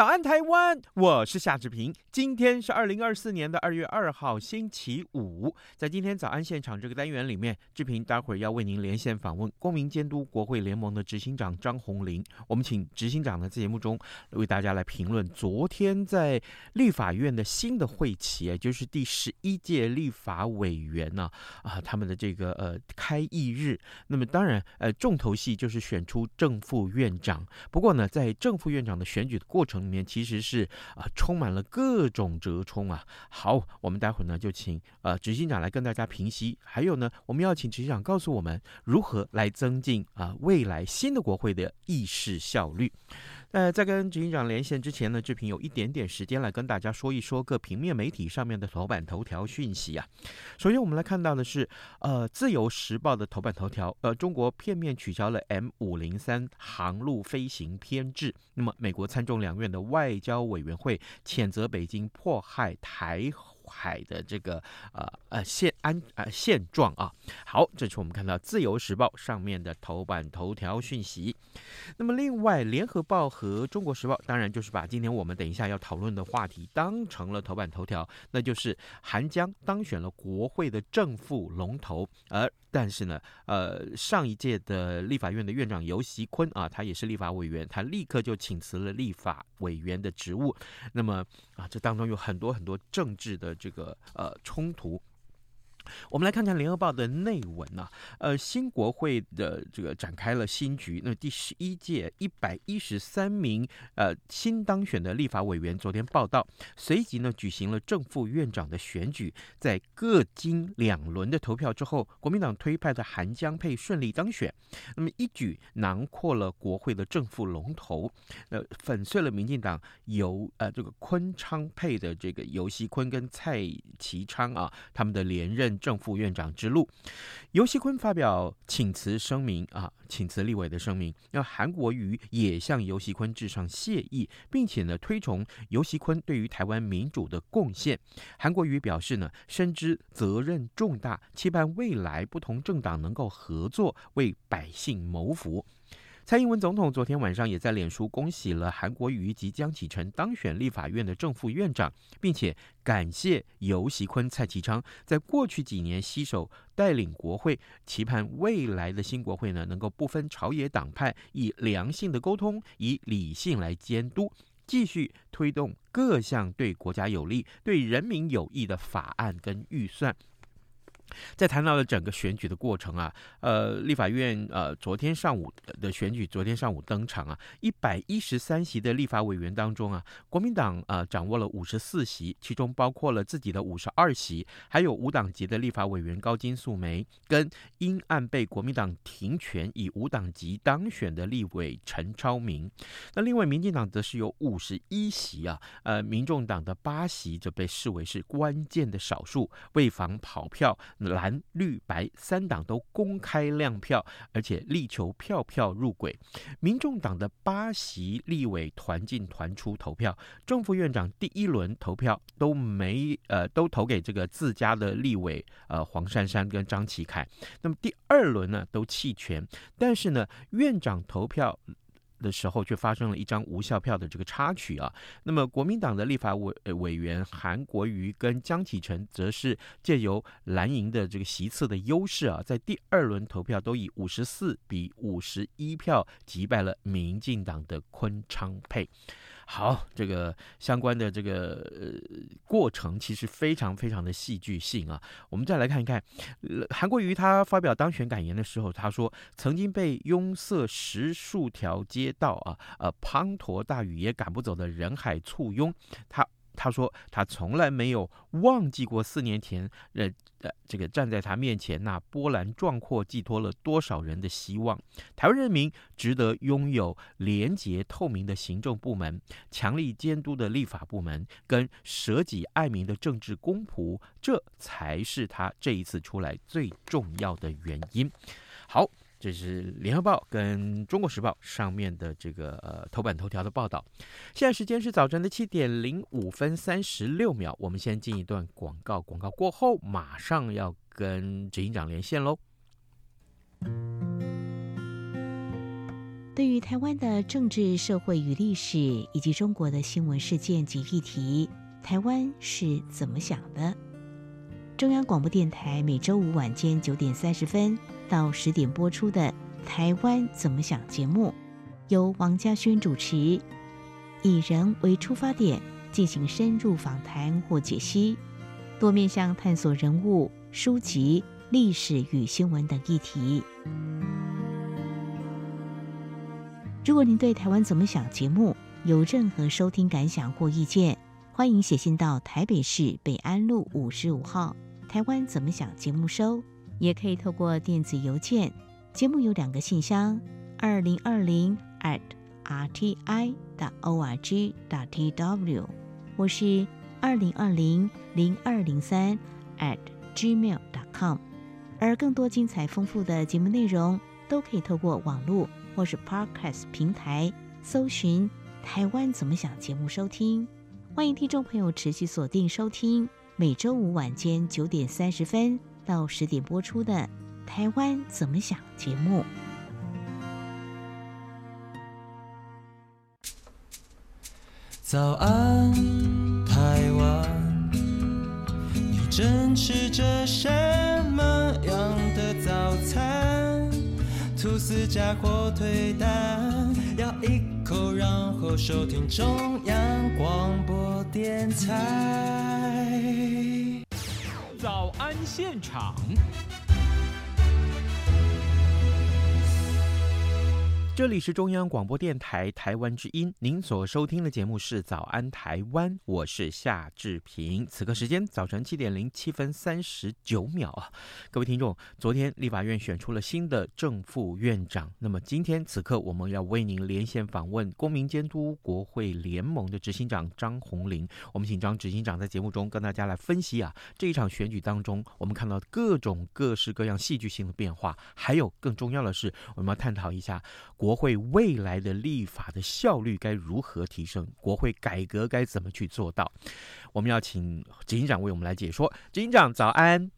早安，台湾！我是夏志平。今天是二零二四年的二月二号，星期五。在今天早安现场这个单元里面，志平待会儿要为您连线访问公民监督国会联盟的执行长张宏林。我们请执行长呢在节目中为大家来评论昨天在立法院的新的会期，也就是第十一届立法委员呢，啊他们的这个呃开议日。那么当然呃重头戏就是选出正副院长。不过呢，在正副院长的选举的过程。里面其实是啊，充满了各种折冲啊。好，我们待会儿呢就请呃执行长来跟大家平息，还有呢，我们要请执行长告诉我们如何来增进啊未来新的国会的议事效率。呃，在跟执行长连线之前呢，志平有一点点时间来跟大家说一说各平面媒体上面的头版头条讯息啊。首先，我们来看到的是，呃，《自由时报》的头版头条，呃，中国片面取消了 M 五零三航路飞行编制。那么，美国参众两院的外交委员会谴责北京迫害台海的这个呃呃现安呃现状啊，好，这是我们看到《自由时报》上面的头版头条讯息。那么，另外，《联合报》和《中国时报》当然就是把今天我们等一下要讨论的话题当成了头版头条，那就是韩江当选了国会的正副龙头，而但是呢，呃，上一届的立法院的院长尤习坤啊，他也是立法委员，他立刻就请辞了立法委员的职务。那么啊，这当中有很多很多政治的。这个呃冲突。我们来看看《联合报》的内文呐、啊，呃，新国会的这个展开了新局。那第十一届一百一十三名呃新当选的立法委员昨天报道，随即呢举行了正副院长的选举，在各经两轮的投票之后，国民党推派的韩江佩顺利当选，那么一举囊括了国会的正副龙头，呃，粉碎了民进党由呃这个昆昌配的这个游锡堃跟蔡其昌啊他们的连任。正副院长之路，游锡坤发表请辞声明啊，请辞立委的声明。那韩国瑜也向游锡坤致上谢意，并且呢推崇游锡坤对于台湾民主的贡献。韩国瑜表示呢，深知责任重大，期盼未来不同政党能够合作，为百姓谋福。蔡英文总统昨天晚上也在脸书恭喜了韩国瑜及江启臣当选立法院的正副院长，并且感谢游锡堃、蔡其昌在过去几年携手带领国会，期盼未来的新国会呢能够不分朝野党派，以良性的沟通，以理性来监督，继续推动各项对国家有利、对人民有益的法案跟预算。在谈到了整个选举的过程啊，呃，立法院呃昨天上午的选举，昨天上午登场啊，一百一十三席的立法委员当中啊，国民党啊、呃、掌握了五十四席，其中包括了自己的五十二席，还有无党籍的立法委员高金素梅，跟因案被国民党停权以无党籍当选的立委陈超明。那另外民进党则是有五十一席啊，呃，民众党的八席则被视为是关键的少数，为防跑票。蓝绿白三党都公开亮票，而且力求票票入轨。民众党的八席立委团进团出投票，正副院长第一轮投票都没呃都投给这个自家的立委呃黄珊珊跟张启凯，那么第二轮呢都弃权，但是呢院长投票。的时候，却发生了一张无效票的这个插曲啊。那么，国民党的立法委委员韩国瑜跟江启臣，则是借由蓝营的这个席次的优势啊，在第二轮投票都以五十四比五十一票击败了民进党的昆昌配。好，这个相关的这个呃过程其实非常非常的戏剧性啊。我们再来看一看，韩国瑜他发表当选感言的时候，他说曾经被拥塞十数条街道啊，呃滂沱大雨也赶不走的人海簇拥，他他说他从来没有忘记过四年前，呃呃，这个站在他面前那波澜壮阔，寄托了多少人的希望。台湾人民值得拥有廉洁透明的行政部门，强力监督的立法部门，跟舍己爱民的政治公仆，这才是他这一次出来最重要的原因。好。这是联合报跟中国时报上面的这个呃头版头条的报道。现在时间是早晨的七点零五分三十六秒，我们先进一段广告，广告过后马上要跟执行长连线喽。对于台湾的政治、社会与历史，以及中国的新闻事件及议题，台湾是怎么想的？中央广播电台每周五晚间九点三十分到十点播出的《台湾怎么想》节目，由王家轩主持，以人为出发点进行深入访谈或解析，多面向探索人物、书籍、历史与新闻等议题。如果您对《台湾怎么想》节目有任何收听感想或意见，欢迎写信到台北市北安路五十五号。台湾怎么想？节目收也可以透过电子邮件。节目有两个信箱：二零二零 at rti dot org dot tw，或是二零二零零二零三 at gmail dot com。而更多精彩丰富的节目内容，都可以透过网络或是 Podcast 平台搜寻“台湾怎么想”节目收听。欢迎听众朋友持续锁定收听。每周五晚间九点三十分到十点播出的《台湾怎么想》节目。早安，台湾，你正吃着什么样的早餐？吐司加火腿蛋，要一个口，然后收听中央广播电台。早安现场。这里是中央广播电台台湾之音，您所收听的节目是《早安台湾》，我是夏志平。此刻时间早晨七点零七分三十九秒啊，各位听众，昨天立法院选出了新的正副院长，那么今天此刻我们要为您连线访问公民监督国会联盟的执行长张宏林，我们请张执行长在节目中跟大家来分析啊，这一场选举当中我们看到各种各式各样戏剧性的变化，还有更重要的是，我们要探讨一下国。国会未来的立法的效率该如何提升？国会改革该怎么去做到？我们要请警长为我们来解说。警长早安，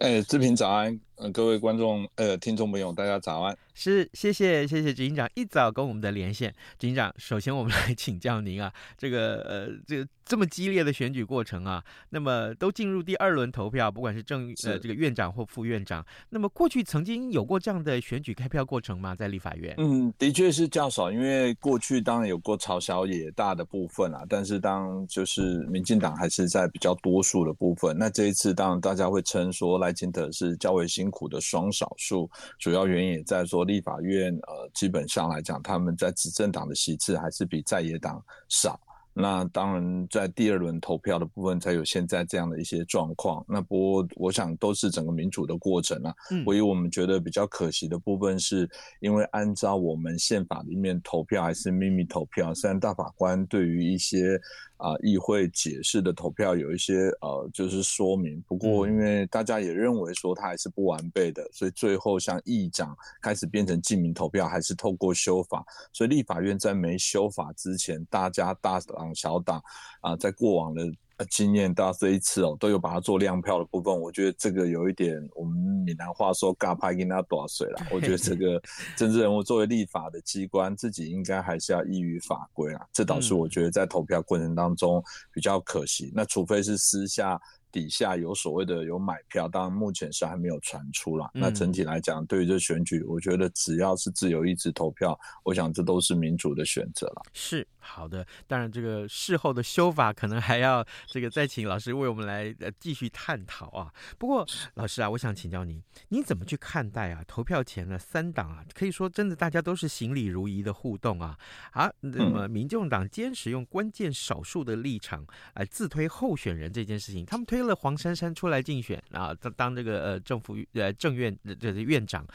哎，志平早安，呃，各位观众呃听众朋友大家早安。是，谢谢谢谢执行长一早跟我们的连线。执行长，首先我们 来请教您啊，这个呃，这个这么激烈的选举过程啊，那么都进入第二轮投票，不管是正呃这个院长或副院长，那么过去曾经有过这样的选举开票过程吗？在立法院？嗯，的确是较少，因为过去当然有过朝小野大的部分啊，但是当就是民进党还是在比较多数的部分，那这一次当然大家会称说赖清德是较为辛苦的双少数，主要原因也在说。立法院呃，基本上来讲，他们在执政党的席次还是比在野党少。那当然，在第二轮投票的部分，才有现在这样的一些状况。那不过，我想都是整个民主的过程啊。嗯。唯一我们觉得比较可惜的部分，是因为按照我们宪法里面投票还是秘密投票，虽然大法官对于一些。啊，议会解释的投票有一些呃，就是说明。不过，因为大家也认为说它还是不完备的，所以最后像议长开始变成记名投票，还是透过修法。所以立法院在没修法之前，大家大党小党啊，在过往的。经验到这一次哦，都有把它做亮票的部分，我觉得这个有一点，我们闽南话说“嘎拍给他多少岁了”。我觉得这个政治人物作为立法的机关，自己应该还是要依于法规啊。这倒是我觉得在投票过程当中比较可惜。那除非是私下。底下有所谓的有买票，当然目前是还没有传出啦。那整体来讲，对于这选举，我觉得只要是自由意志投票，我想这都是民主的选择了。是好的，当然这个事后的修法可能还要这个再请老师为我们来呃继续探讨啊。不过老师啊，我想请教您，你怎么去看待啊投票前的三党啊？可以说真的大家都是行礼如仪的互动啊啊，那么民众党坚持用关键少数的立场来自推候选人这件事情，他们推了黄珊珊出来竞选啊，当当这个呃政府呃政院的这个院长。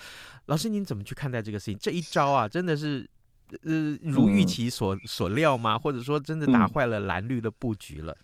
老师您怎么去看待这个事情？这一招啊，真的是。呃，如预期所所料吗？或者说，真的打坏了蓝绿的布局了？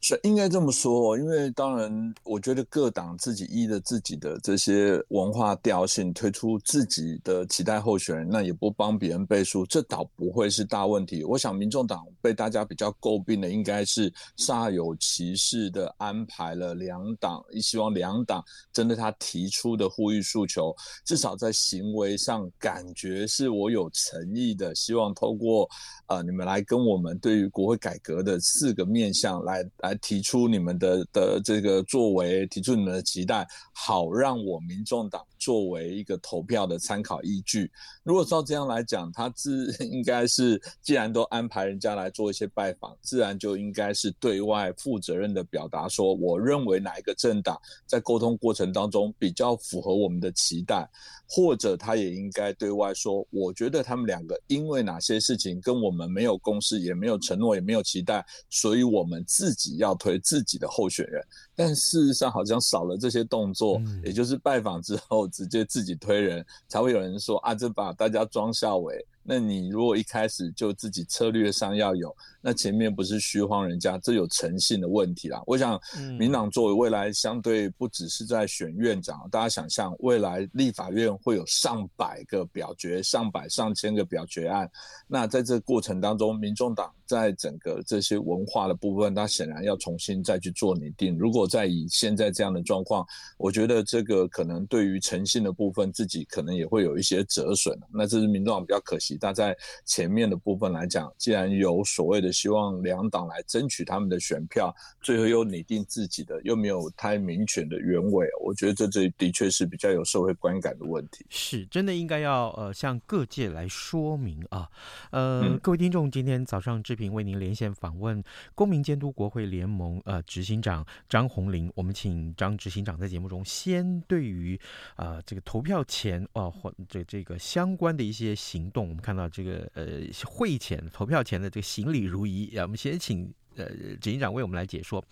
是应该这么说，因为当然，我觉得各党自己依着自己的这些文化调性推出自己的期待候选人，那也不帮别人背书，这倒不会是大问题。我想，民众党被大家比较诟病的，应该是煞有其事的安排了两党，希望两党针对他提出的呼吁诉求，至少在行为上感觉是我有诚意的，希望透过呃你们来跟我们对于国会改革的四个面向来。来提出你们的的这个作为，提出你们的期待，好让我民众党作为一个投票的参考依据。如果照这样来讲，他自应该是既然都安排人家来做一些拜访，自然就应该是对外负责任的表达说，我认为哪一个政党在沟通过程当中比较符合我们的期待，或者他也应该对外说，我觉得他们两个因为哪些事情跟我们没有共识，也没有承诺，也没有期待，所以我们自己。要推自己的候选人，但事实上好像少了这些动作，嗯、也就是拜访之后直接自己推人，才会有人说啊，这把大家装下伟。那你如果一开始就自己策略上要有，那前面不是虚晃人家，这有诚信的问题啦。我想，民党作为未来相对不只是在选院长，大家想象未来立法院会有上百个表决、上百上千个表决案，那在这过程当中，民众党在整个这些文化的部分，它显然要重新再去做拟定。如果再以现在这样的状况，我觉得这个可能对于诚信的部分，自己可能也会有一些折损。那这是民众党比较可惜。但在前面的部分来讲，既然有所谓的希望两党来争取他们的选票，最后又拟定自己的，又没有太明确的原委，我觉得这这的确是比较有社会观感的问题。是真的应该要呃向各界来说明啊。呃，嗯、各位听众，今天早上志平为您连线访问公民监督国会联盟呃执行长张红林，我们请张执行长在节目中先对于、呃、这个投票前啊或这这个相关的一些行动，我们。看到这个呃会前投票前的这个行礼如仪，我们先请呃执行长为我们来解说。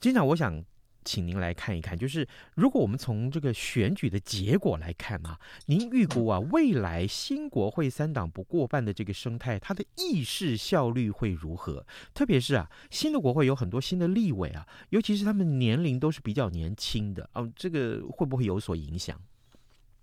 执行长，我想请您来看一看，就是如果我们从这个选举的结果来看啊，您预估啊未来新国会三党不过半的这个生态，它的议事效率会如何？特别是啊，新的国会有很多新的立委啊，尤其是他们年龄都是比较年轻的哦，这个会不会有所影响？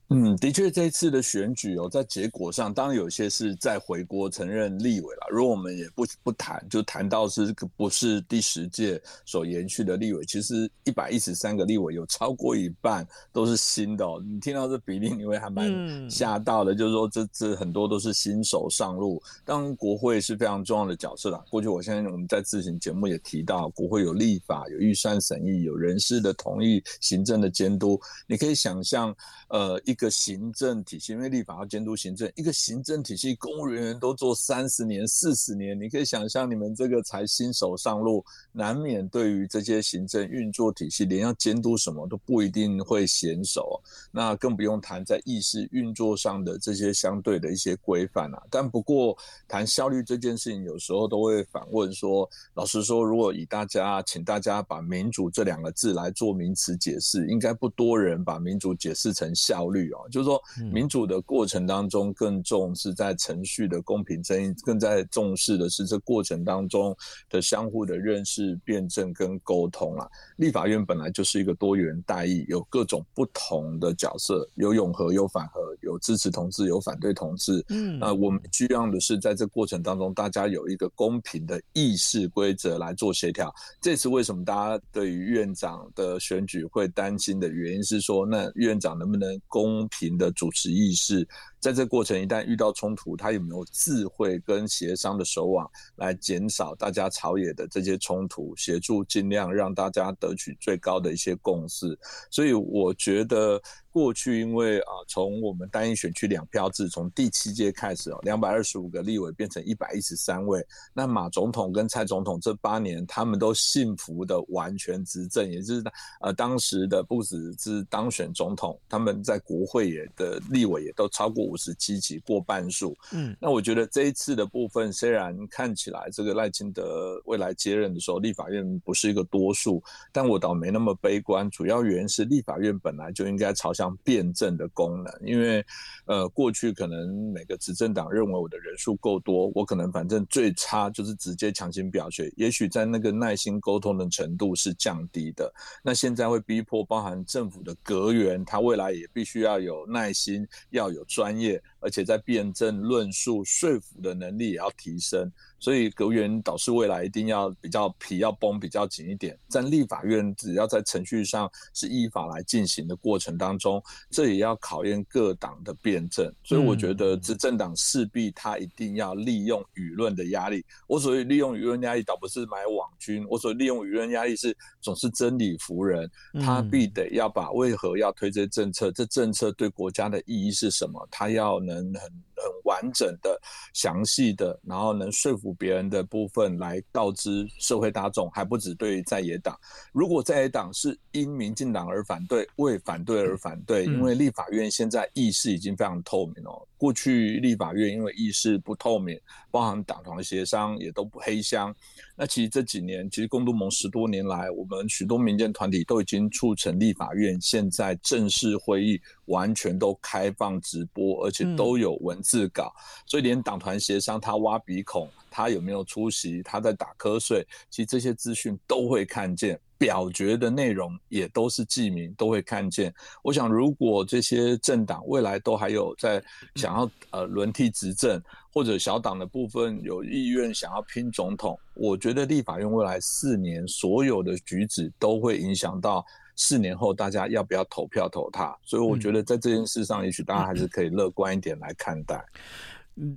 嗯，的确，这一次的选举哦，在结果上，当然有些是在回国承认立委了。如果我们也不不谈，就谈到是不是第十届所延续的立委，其实一百一十三个立委有超过一半都是新的哦。你听到这比例，你会还蛮吓到的。嗯、就是说这，这这很多都是新手上路。当然，国会是非常重要的角色啦。过去我相信我们在自行节目也提到，国会有立法、有预算审议、有人事的同意、行政的监督。你可以想象，呃，一个。一个行政体系，因为立法要监督行政，一个行政体系，公务人员都做三十年、四十年，你可以想象，你们这个才新手上路，难免对于这些行政运作体系，连要监督什么都不一定会娴熟。那更不用谈在议事运作上的这些相对的一些规范啊。但不过谈效率这件事情，有时候都会反问说：老实说，如果以大家，请大家把民主这两个字来做名词解释，应该不多人把民主解释成效率。就是说，民主的过程当中更重视在程序的公平正义，更在重视的是这过程当中的相互的认识、辩证跟沟通啊。立法院本来就是一个多元代议，有各种不同的角色，有永和，有反和，有支持同志，有反对同志。嗯，那我们需要的是在这过程当中，大家有一个公平的议事规则来做协调。这次为什么大家对于院长的选举会担心的原因是说，那院长能不能公公平的主持意识，在这过程一旦遇到冲突，他有没有智慧跟协商的手腕来减少大家朝野的这些冲突，协助尽量让大家得取最高的一些共识。所以我觉得。过去因为啊，从我们单一选区两票制，从第七届开始哦，两百二十五个立委变成一百一十三位。那马总统跟蔡总统这八年，他们都幸福的完全执政，也就是呃当时的不只是当选总统，他们在国会也的立委也都超过五十七席，过半数。嗯，那我觉得这一次的部分，虽然看起来这个赖清德未来接任的时候，立法院不是一个多数，但我倒没那么悲观。主要原因是立法院本来就应该朝向。辩证的功能，因为，呃，过去可能每个执政党认为我的人数够多，我可能反正最差就是直接强行表决，也许在那个耐心沟通的程度是降低的。那现在会逼迫，包含政府的阁员，他未来也必须要有耐心，要有专业，yeah, 而且在辩证论述说服的能力也要提升。所以阁员导师未来一定要比较皮要绷比较紧一点，在立法院只要在程序上是依法来进行的过程当中，这也要考验各党的辩证。所以我觉得执政党势必他一定要利用舆论的压力。我所谓利用舆论压力，倒不是买网军，我所谓利用舆论压力是总是真理服人，他必得要把为何要推这些政策，这政策对国家的意义是什么，他要能很。很完整的、详细的，然后能说服别人的部分来告知社会大众，还不止对于在野党。如果在野党是因民进党而反对，为反对而反对，因为立法院现在议事已经非常透明哦。过去立法院因为议事不透明，包含党团协商也都不黑箱。那其实这几年，其实共度盟十多年来，我们许多民间团体都已经促成立法院现在正式会议完全都开放直播，而且都有文字自搞，所以连党团协商他挖鼻孔，他有没有出席，他在打瞌睡，其实这些资讯都会看见。表决的内容也都是记名，都会看见。我想，如果这些政党未来都还有在想要呃轮替执政，或者小党的部分有意愿想要拼总统，我觉得立法院未来四年所有的举止都会影响到四年后大家要不要投票投他。所以，我觉得在这件事上，也许大家还是可以乐观一点来看待。嗯，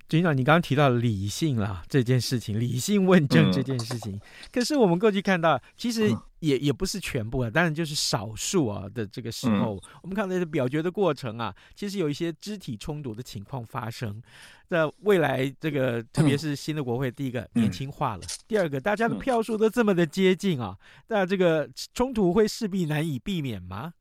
警长，你刚刚提到理性啦，这件事情，理性问政这件事情，嗯、可是我们过去看到，其实也也不是全部啊，当然就是少数啊的这个时候，嗯、我们看到这表决的过程啊，其实有一些肢体冲突的情况发生。那未来，这个特别是新的国会，第一个年轻化了，嗯、第二个大家的票数都这么的接近啊，那这个冲突会势必难以避免吗？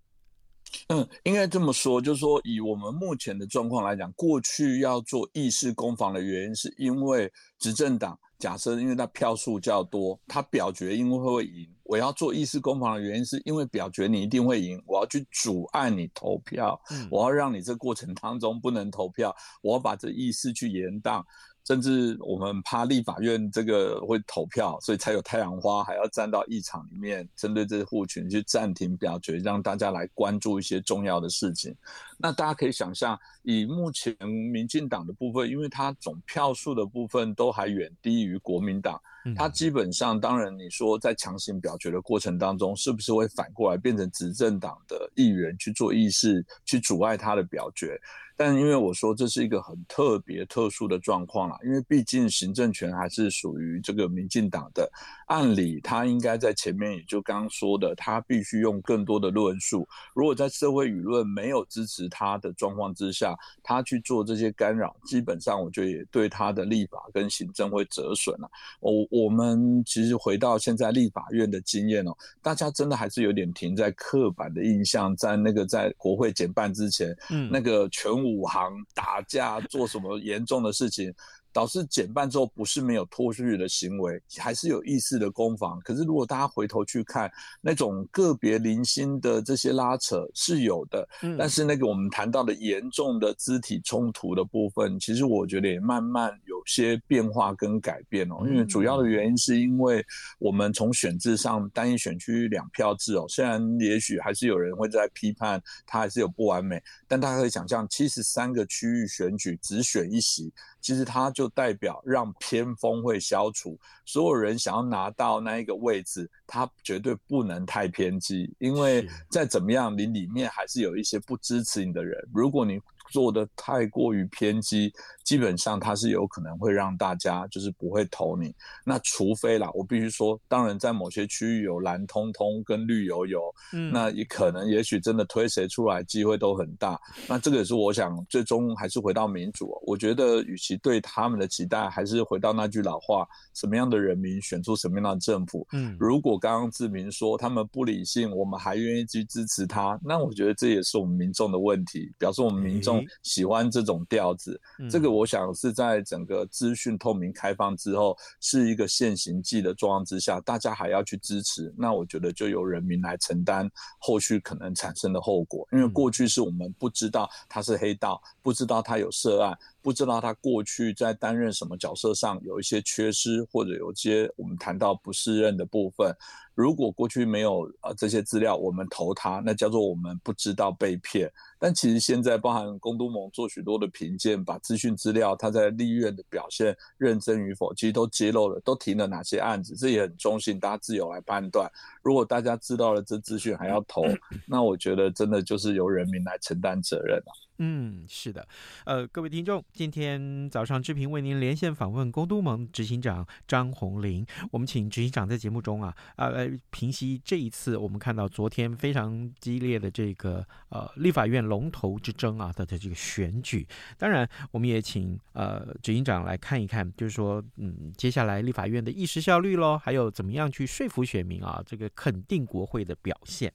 嗯，应该这么说，就是说，以我们目前的状况来讲，过去要做议事攻防的原因，是因为执政党假设因为他票数较多，他表决因为会赢。我要做议事攻防的原因，是因为表决你一定会赢，我要去阻碍你投票，我要让你这过程当中不能投票，我要把这议事去延宕。甚至我们怕立法院这个会投票，所以才有太阳花，还要站到议场里面，针对这些户群去暂停表决，让大家来关注一些重要的事情。那大家可以想象，以目前民进党的部分，因为它总票数的部分都还远低于国民党，它基本上，当然你说在强行表决的过程当中，是不是会反过来变成执政党的议员去做议事，去阻碍他的表决？但因为我说这是一个很特别、特殊的状况啦，因为毕竟行政权还是属于这个民进党的，按理他应该在前面，也就刚刚说的，他必须用更多的论述。如果在社会舆论没有支持他的状况之下，他去做这些干扰，基本上我觉得也对他的立法跟行政会折损了。我我们其实回到现在立法院的经验哦，大家真的还是有点停在刻板的印象，在那个在国会减半之前，嗯，那个全。武行打架做什么严重的事情？导致减半之后不是没有脱序的行为，还是有意识的攻防。可是如果大家回头去看那种个别零星的这些拉扯是有的，嗯、但是那个我们谈到的严重的肢体冲突的部分，其实我觉得也慢慢有些变化跟改变哦。因为主要的原因是因为我们从选制上单一选区两票制哦，虽然也许还是有人会在批判它还是有不完美，但大家可以想象七十三个区域选举只选一席。其实它就代表让偏锋会消除，所有人想要拿到那一个位置，他绝对不能太偏激，因为再怎么样，你里面还是有一些不支持你的人。如果你做的太过于偏激，基本上它是有可能会让大家就是不会投你。那除非啦，我必须说，当然在某些区域有蓝通通跟绿油油，嗯，那也可能也许真的推谁出来机会都很大。那这个也是我想最终还是回到民主。我觉得与其对他们的期待，还是回到那句老话：什么样的人民选出什么样的政府。嗯，如果刚刚志明说他们不理性，我们还愿意去支持他，那我觉得这也是我们民众的问题，表示我们民众喜欢这种调子。嗯、这个我想是在整个资讯透明开放之后，是一个现行计的状况之下，大家还要去支持，那我觉得就由人民来承担后续可能产生的后果。因为过去是我们不知道他是黑道，不知道他有涉案，不知道他过去在担任什么角色上有一些缺失，或者有些我们谈到不适任的部分。如果过去没有呃这些资料，我们投他，那叫做我们不知道被骗。但其实现在，包含公都盟做许多的评鉴，把资讯资料他在立院的表现认真与否，其实都揭露了，都提了哪些案子，这也很中性，大家自由来判断。如果大家知道了这资讯还要投，那我觉得真的就是由人民来承担责任了。嗯，是的，呃，各位听众，今天早上志平为您连线访问公都盟执行长张宏林，我们请执行长在节目中啊，啊来平息这一次我们看到昨天非常激烈的这个呃立法院龙头之争啊的的这个选举，当然我们也请呃执行长来看一看，就是说嗯接下来立法院的议事效率喽，还有怎么样去说服选民啊，这个肯定国会的表现。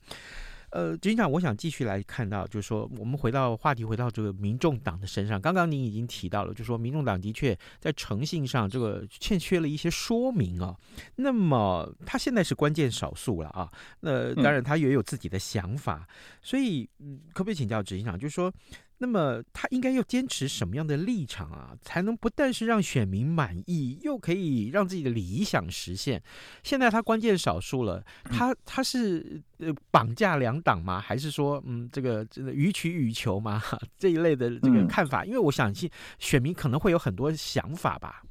呃，执行长，我想继续来看到，就是说，我们回到话题，回到这个民众党的身上。刚刚您已经提到了，就是说，民众党的确在诚信上这个欠缺了一些说明啊。那么，他现在是关键少数了啊。那当然，他也有自己的想法。所以，可不可以请教执行长，就是说，那么他应该要坚持什么样的立场啊，才能不但是让选民满意，又可以让自己的理想实现？现在他关键少数了，他他是呃绑架两党吗？还是说嗯这个这个予取予求吗？这一类的这个看法？因为我相信选民可能会有很多想法吧。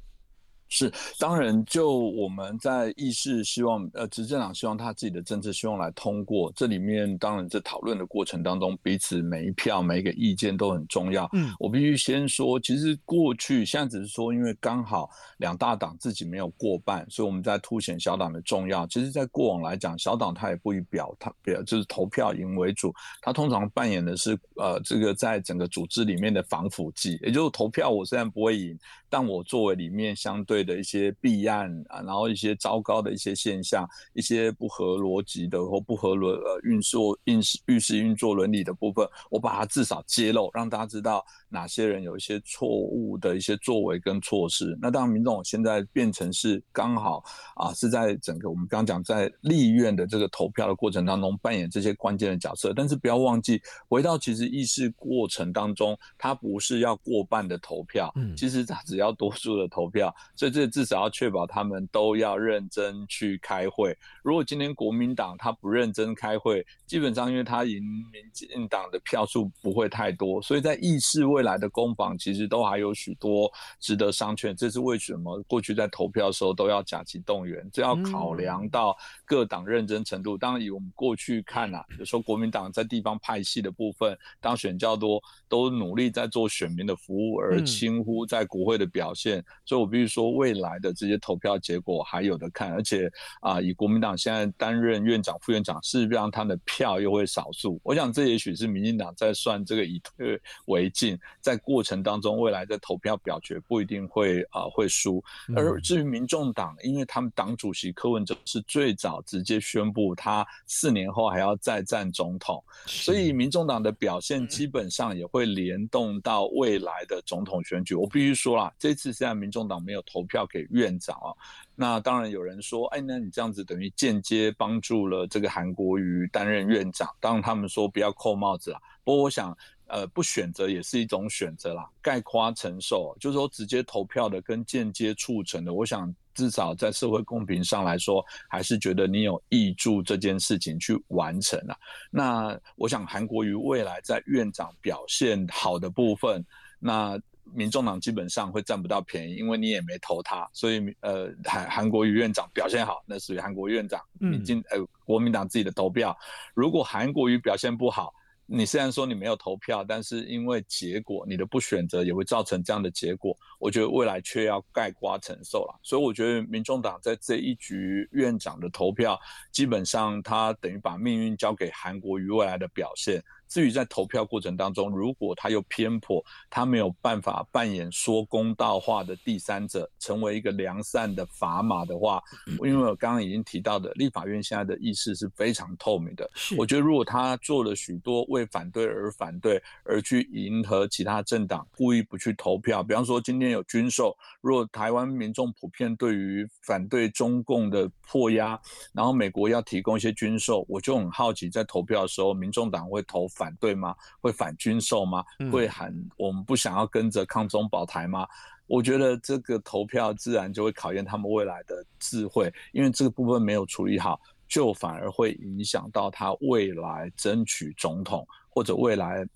是，当然，就我们在议事希望，呃，执政党希望他自己的政策希望来通过，这里面当然在讨论的过程当中，彼此每一票每一个意见都很重要。嗯，我必须先说，其实过去现在只是说，因为刚好两大党自己没有过半，所以我们在凸显小党的重要。其实，在过往来讲，小党他也不以表他表就是投票赢为主，他通常扮演的是呃这个在整个组织里面的防腐剂，也就是投票我虽然不会赢，但我作为里面相对。的一些弊案啊，然后一些糟糕的一些现象，一些不合逻辑的或不合伦呃运作运事运势运作伦理的部分，我把它至少揭露，让大家知道哪些人有一些错误的一些作为跟措施。那当然，民众现在变成是刚好啊，是在整个我们刚刚讲在立院的这个投票的过程当中扮演这些关键的角色。但是不要忘记，回到其实议事过程当中，它不是要过半的投票，嗯，其实它只要多数的投票，所以。这至少要确保他们都要认真去开会。如果今天国民党他不认真开会，基本上因为他赢民进党的票数不会太多，所以在议事未来的攻防其实都还有许多值得商榷。这是为什么过去在投票的时候都要甲级动员，这要考量到各党认真程度。当然以我们过去看啊，有时候国民党在地方派系的部分当选较多，都努力在做选民的服务，而轻忽在国会的表现。所以我必须说。未来的这些投票结果还有的看，而且啊、呃，以国民党现在担任院长、副院长，事实上他的票又会少数。我想这也许是民进党在算这个以退为进，在过程当中未来的投票表决不一定会啊、呃、会输。而至于民众党，因为他们党主席柯文哲是最早直接宣布他四年后还要再战总统，所以民众党的表现基本上也会联动到未来的总统选举。我必须说啦，这次现在民众党没有投。票给院长啊，那当然有人说，哎，那你这样子等于间接帮助了这个韩国瑜担任院长。当然他们说不要扣帽子啦，不过我想，呃，不选择也是一种选择啦。概括承受，就是说直接投票的跟间接促成的，我想至少在社会公平上来说，还是觉得你有挹注这件事情去完成了。那我想韩国瑜未来在院长表现好的部分，那。民众党基本上会占不到便宜，因为你也没投他，所以呃，韩韩国瑜院长表现好，那属于韩国院长。民进呃国民党自己的投票，如果韩国瑜表现不好，你虽然说你没有投票，但是因为结果你的不选择也会造成这样的结果，我觉得未来却要盖瓜承受了。所以我觉得民众党在这一局院长的投票，基本上他等于把命运交给韩国瑜未来的表现。至于在投票过程当中，如果他又偏颇，他没有办法扮演说公道话的第三者，成为一个良善的砝码的话，因为我刚刚已经提到的，立法院现在的意识是非常透明的。我觉得如果他做了许多为反对而反对，而去迎合其他政党，故意不去投票，比方说今天有军售，如果台湾民众普遍对于反对中共的迫压，然后美国要提供一些军售，我就很好奇，在投票的时候，民众党会投。反对吗？会反军售吗？会喊我们不想要跟着抗中保台吗？我觉得这个投票自然就会考验他们未来的智慧，因为这个部分没有处理好，就反而会影响到他未来争取总统或者未来。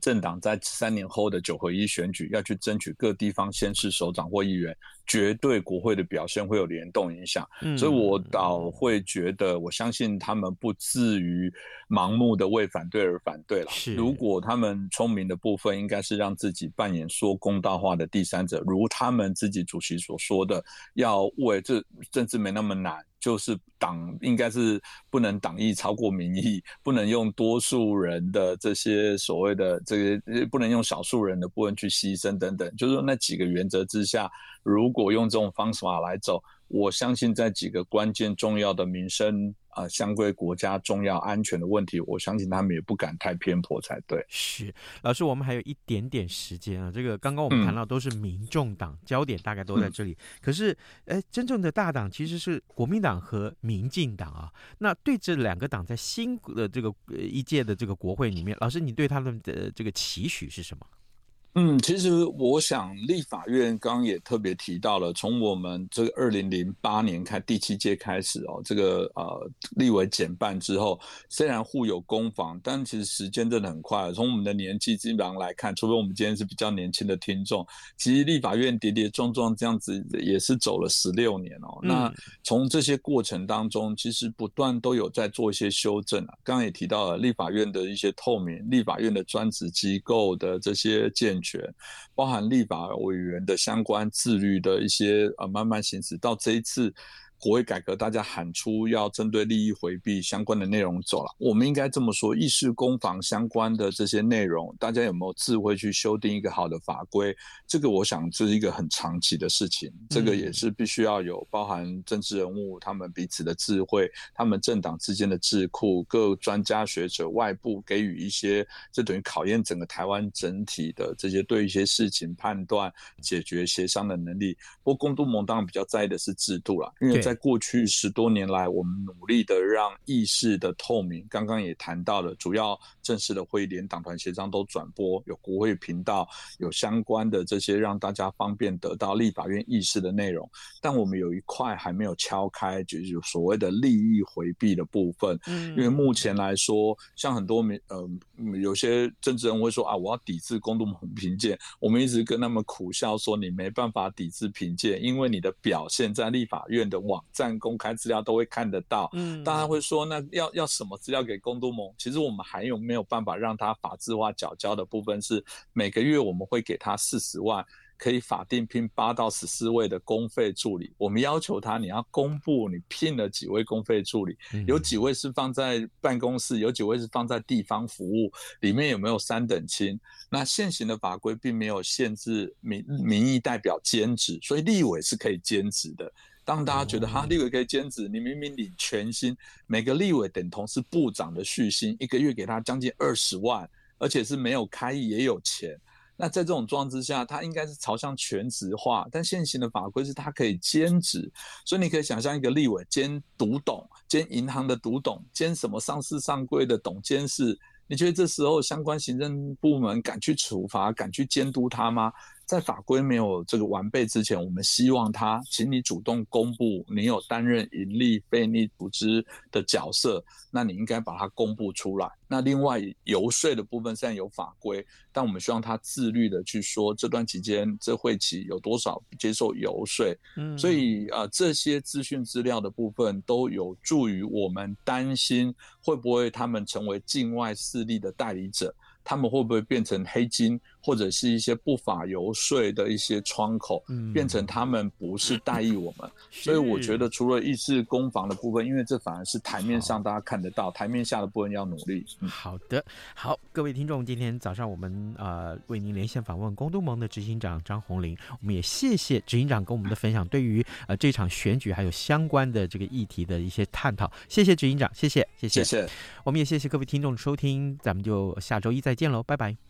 政党在三年后的九合一选举要去争取各地方县市首长或议员，绝对国会的表现会有联动影响。嗯，所以我倒会觉得，我相信他们不至于盲目的为反对而反对了。是，如果他们聪明的部分，应该是让自己扮演说公道话的第三者，如他们自己主席所说的，要为这政治没那么难。就是党应该是不能党意超过民意，不能用多数人的这些所谓的这个，不能用少数人的部分去牺牲等等。就是说那几个原则之下，如果用这种方法来走，我相信在几个关键重要的民生。啊，相关国家重要安全的问题，我相信他们也不敢太偏颇才对。是，老师，我们还有一点点时间啊。这个刚刚我们谈到都是民众党，嗯、焦点大概都在这里。嗯、可是，哎，真正的大党其实是国民党和民进党啊。那对这两个党在新的这个一届的这个国会里面，老师，你对他们的这个期许是什么？嗯，其实我想，立法院刚刚也特别提到了，从我们这个二零零八年开第七届开始哦，这个呃立委减半之后，虽然互有攻防，但其实时间真的很快。从我们的年纪基本上来看，除非我们今天是比较年轻的听众，其实立法院跌跌撞撞这样子也是走了十六年哦。嗯、那从这些过程当中，其实不断都有在做一些修正啊。刚刚也提到了立法院的一些透明，立法院的专职机构的这些建。权包含立法委员的相关自律的一些呃慢慢行使，到这一次。国会改革，大家喊出要针对利益回避相关的内容走了。我们应该这么说，议事攻防相关的这些内容，大家有没有智慧去修订一个好的法规？这个我想这是一个很长期的事情，这个也是必须要有包含政治人物他们彼此的智慧，他们政党之间的智库，各专家学者外部给予一些，这等于考验整个台湾整体的这些对一些事情判断、解决、协商的能力。不过，公都盟当然比较在意的是制度啦，因为在在过去十多年来，我们努力的让议事的透明。刚刚也谈到了，主要正式的会议连党团协商都转播，有国会频道，有相关的这些让大家方便得到立法院议事的内容。但我们有一块还没有敲开，就是所谓的利益回避的部分。嗯，因为目前来说，像很多民呃有些政治人会说啊，我要抵制公督盟评鉴。我们一直跟他们苦笑说，你没办法抵制评鉴，因为你的表现在立法院的网。网站公开资料都会看得到，嗯，大家会说，那要要什么资料给公都盟？其实我们还有没有办法让他法制化缴交的部分是每个月我们会给他四十万，可以法定聘八到十四位的公费助理。我们要求他，你要公布你聘了几位公费助理，有几位是放在办公室，有几位是放在地方服务，里面有没有三等亲？那现行的法规并没有限制民民意代表兼职，所以立委是可以兼职的。让大家觉得哈，立委可以兼职，你明明领全薪，每个立委等同是部长的续薪，一个月给他将近二十万，而且是没有开议也有钱。那在这种状况之下，他应该是朝向全职化，但现行的法规是他可以兼职，所以你可以想象一个立委兼独董，兼银行的独董，兼什么上市上柜的董监事，你觉得这时候相关行政部门敢去处罚、敢去监督他吗？在法规没有这个完备之前，我们希望他，请你主动公布你有担任盈利非利组织的角色，那你应该把它公布出来。那另外游说的部分虽然有法规，但我们希望他自律的去说这段期间这会期有多少接受游说。嗯，所以啊、呃，这些资讯资料的部分都有助于我们担心会不会他们成为境外势力的代理者。他们会不会变成黑金，或者是一些不法游说的一些窗口，嗯、变成他们不是 代议我们？所以我觉得，除了议事攻防的部分，因为这反而是台面上大家看得到，台面下的部分要努力。嗯、好的，好，各位听众，今天早上我们呃为您连线访问公都盟的执行长张宏林，我们也谢谢执行长跟我们的分享，对于呃这场选举还有相关的这个议题的一些探讨，谢谢执行长，谢谢，谢谢，谢谢，我们也谢谢各位听众的收听，咱们就下周一再见喽，拜拜。